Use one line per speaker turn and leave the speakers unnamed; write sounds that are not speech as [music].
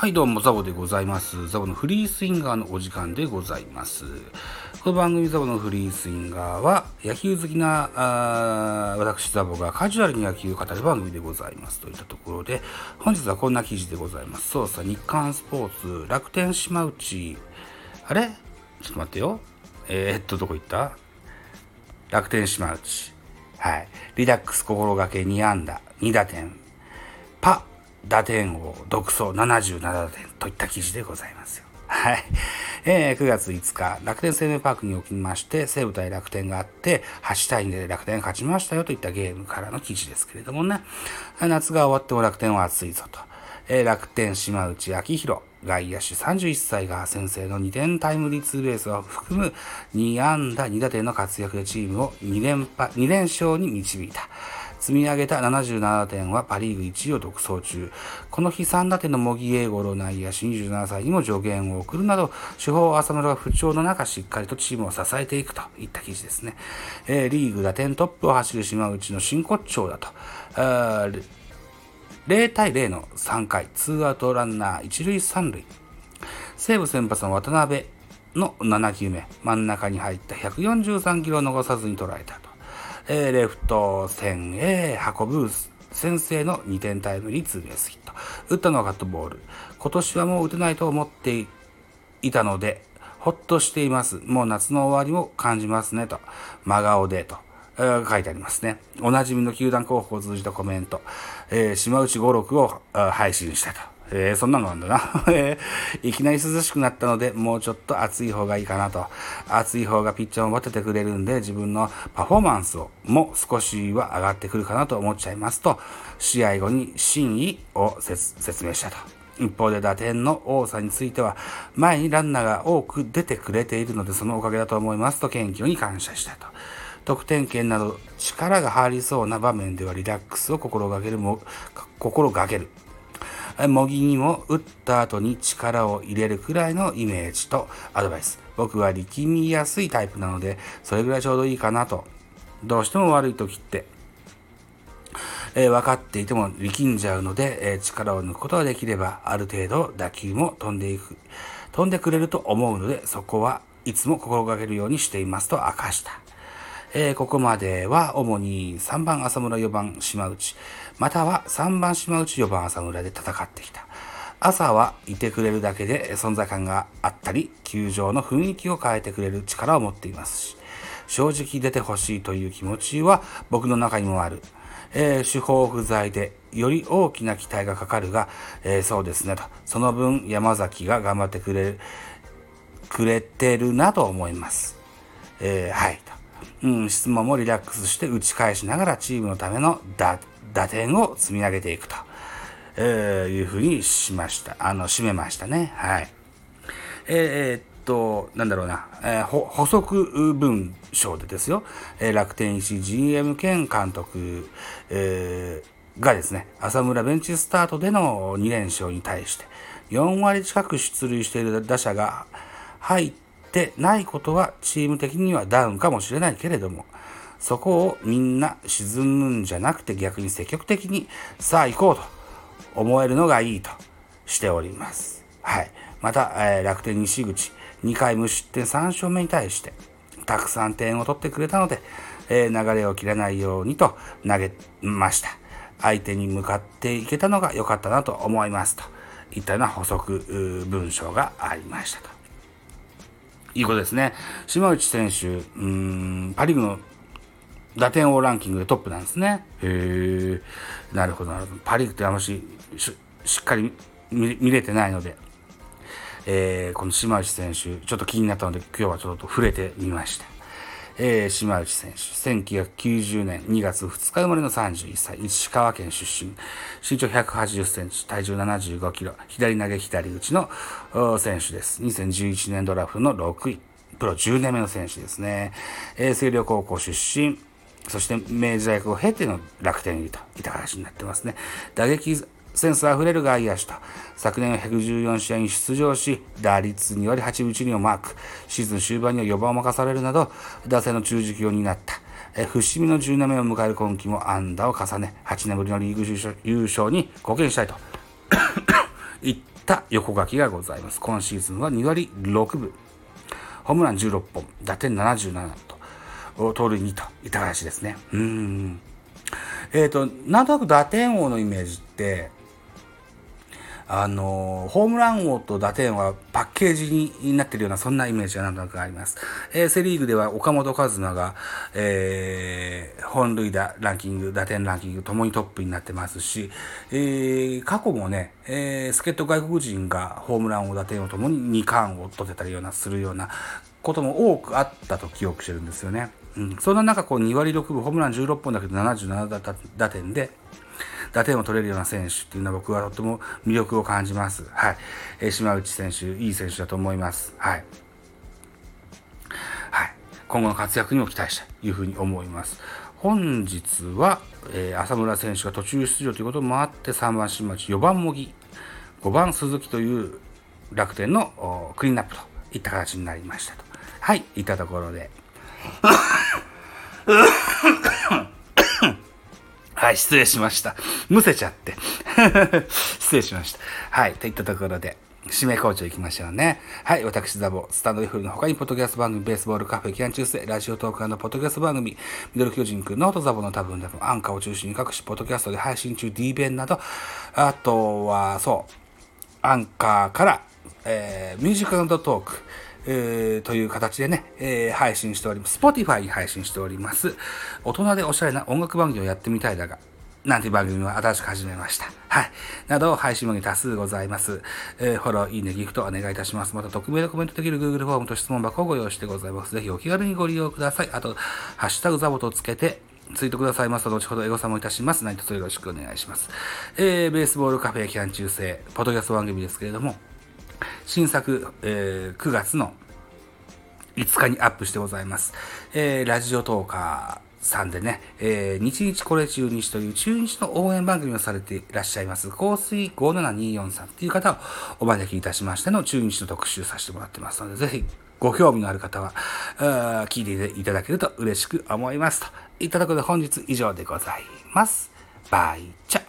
はいどうもザボでございます。ザボのフリースインガーのお時間でございます。この番組ザボのフリースインガーは野球好きなあ私ザボがカジュアルに野球を語る番組でございますといったところで本日はこんな記事でございます。そうさ日刊スポーツ楽天島内。あれ？ちょっと待ってよ。えー、っとどこ行った？楽天島内。はい。リラックス心がけ2安打2打点。パ打点王独走77打点といった記事でございますよ。はい。えー、9月5日、楽天生命パークにおきまして、西武対楽天があって、8対2で楽天が勝ちましたよといったゲームからの記事ですけれどもね。夏が終わっても楽天は熱いぞと。えー、楽天島内明宏、外野手31歳が先制の2点タイムリーツーベースを含む2安打2打点の活躍でチームを2連覇、2連勝に導いた。積み上げた77点はパリーグ1位を独走中。この日3打点の茂木英五郎内野手27歳にも助言を送るなど、主砲浅村が不調の中しっかりとチームを支えていくといった記事ですね。えー、リーグ打点トップを走る島内の真骨頂だと。0対0の3回、ツーアウトランナー1塁3塁。西武先発の渡辺の7球目、真ん中に入った143キロを逃さずに捉えたと。え、レフト線へ運ぶ先制の2点タイムリーツーベースヒット。打ったのはカットボール。今年はもう打てないと思っていたので、ほっとしています。もう夏の終わりも感じますね、と。真顔で、と。えー、書いてありますね。おなじみの球団候補を通じたコメント。えー、島内五六を配信したと。えー、そんなのあんだな。[laughs] え、いきなり涼しくなったので、もうちょっと暑い方がいいかなと。暑い方がピッチャーを待ててくれるんで、自分のパフォーマンスをも少しは上がってくるかなと思っちゃいますと、試合後に真意を説明したと。一方で打点の多さについては、前にランナーが多く出てくれているので、そのおかげだと思いますと、謙虚に感謝したと。得点圏など力が入りそうな場面ではリラックスを心がけるも、心がける。模擬にも打った後に力を入れるくらいのイメージとアドバイス。僕は力みやすいタイプなので、それぐらいちょうどいいかなと。どうしても悪い時って、えー、分かっていても力んじゃうので、えー、力を抜くことができれば、ある程度打球も飛んでいく、飛んでくれると思うので、そこはいつも心がけるようにしていますと明かした。えー、ここまでは主に3番浅村、4番島内、または3番島内、4番浅村で戦ってきた。朝はいてくれるだけで存在感があったり、球場の雰囲気を変えてくれる力を持っていますし、正直出てほしいという気持ちは僕の中にもある。えー、手法不在でより大きな期待がかかるが、えー、そうですねと。その分山崎が頑張ってくれくれてるなと思います。えー、はい。うん、質問もリラックスして打ち返しながらチームのための打点を積み上げていくと、えー、いうふうにしました。あの、締めましたね。はい。えー、っと、なんだろうな、えー、補足文章でですよ、えー、楽天石 GM 兼監督、えー、がですね、浅村ベンチスタートでの2連勝に対して、4割近く出塁している打者が入ってってないことはチーム的にはダウンかもしれないけれども、そこをみんな沈むんじゃなくて逆に積極的にさあ行こうと思えるのがいいとしております。はい。また、えー、楽天西口2回無失点3勝目に対してたくさん点を取ってくれたので、えー、流れを切らないようにと投げました。相手に向かっていけたのが良かったなと思いますといったような補足文章がありましたと。いうことですね。島内選手、うん、パリーグの打点王ランキングでトップなんですね。へえ、なるほど、なるほど。パリーグってあんまししっかり見れてないので、えー、この島内選手、ちょっと気になったので、今日はちょっと触れてみました。えー、島内選手、1990年2月2日生まれの31歳、石川県出身、身長180センチ、体重75キロ、左投げ左打ちの選手です。2011年ドラフトの6位、プロ10年目の選手ですね。えー、星稜高校出身、そして明治大学を経ての楽天入りといった形になってますね。打撃センスあふれる外野手と、昨年は114試合に出場し、打率2割8分1厘をマーク、シーズン終盤には4番を任されるなど、打線の中軸を担った。え伏見の10年を迎える今季も安打を重ね、8年ぶりのリーグ優勝に貢献したいと [coughs] いった横書きがございます。今シーズンは2割6分、ホームラン16本、打点77と、盗塁2といった形ですね。うん。えっ、ー、と、なんとなく打点王のイメージって、あの、ホームラン王と打点はパッケージになってるような、そんなイメージがなんとなくあります。えー、セリーグでは岡本和真が、えー、本塁打ランキング、打点ランキングともにトップになってますし、えー、過去もね、えー、助っ人外国人がホームラン王、打点王ともに2冠を取ってたりような、するようなことも多くあったと記憶してるんですよね。うん、そんな中、こう2割6分、ホームラン16本だけど77打点で、打点を取れるような選手っていうのは僕はとっても魅力を感じます。はい。えー、島内選手、いい選手だと思います。はい。はい。今後の活躍にも期待したいというふうに思います。本日は、えー、浅村選手が途中出場ということもあって、3番新町、4番茂木、5番鈴木という楽天のクリーンアップといった形になりましたと。はい、いったところで。[laughs] はい、失礼しました。むせちゃって。[laughs] 失礼しました。はい、といったところで、指名校長行きましょうね。はい、私ザボ、スタンド F の他に、ポッドキャスト番組、ベースボールカフェ、キャン中世、ラジオトークのポッドキャスト番組、ミドル巨人くん、ノートザボの多分多分、アンカーを中心に各種ポッドキャストで配信中、D 弁など、あとは、そう、アンカーから、えー、ミュージックトーク、えー、という形でね、えー、配信しております。Spotify に配信しております。大人でおしゃれな音楽番組をやってみたいだが、なんて番組を新しく始めました。はい。など、配信番組多数ございます。えー、フォロー、いいね、ギフトお願いいたします。また、匿名でコメントできる Google フォームと質問箱をご用意してございます。ぜひお気軽にご利用ください。あと、ハッシュタグザボとつけて、ツイートくださいますと、後ほどエゴサもいたします。何卒よろしくお願いします。えー、ベースボールカフェキャン中世、ポッドキャスト番組ですけれども、新作、えー、9月の5日にアップしてございます。えー、ラジオトーカーさんでね、えー、日日これ中日という中日の応援番組をされていらっしゃいます、香水5724さんっていう方をお招きいたしましての中日の特集させてもらってますので、ぜひご興味のある方は、聞いていただけると嬉しく思います。といたところで本日以上でございます。バイチャ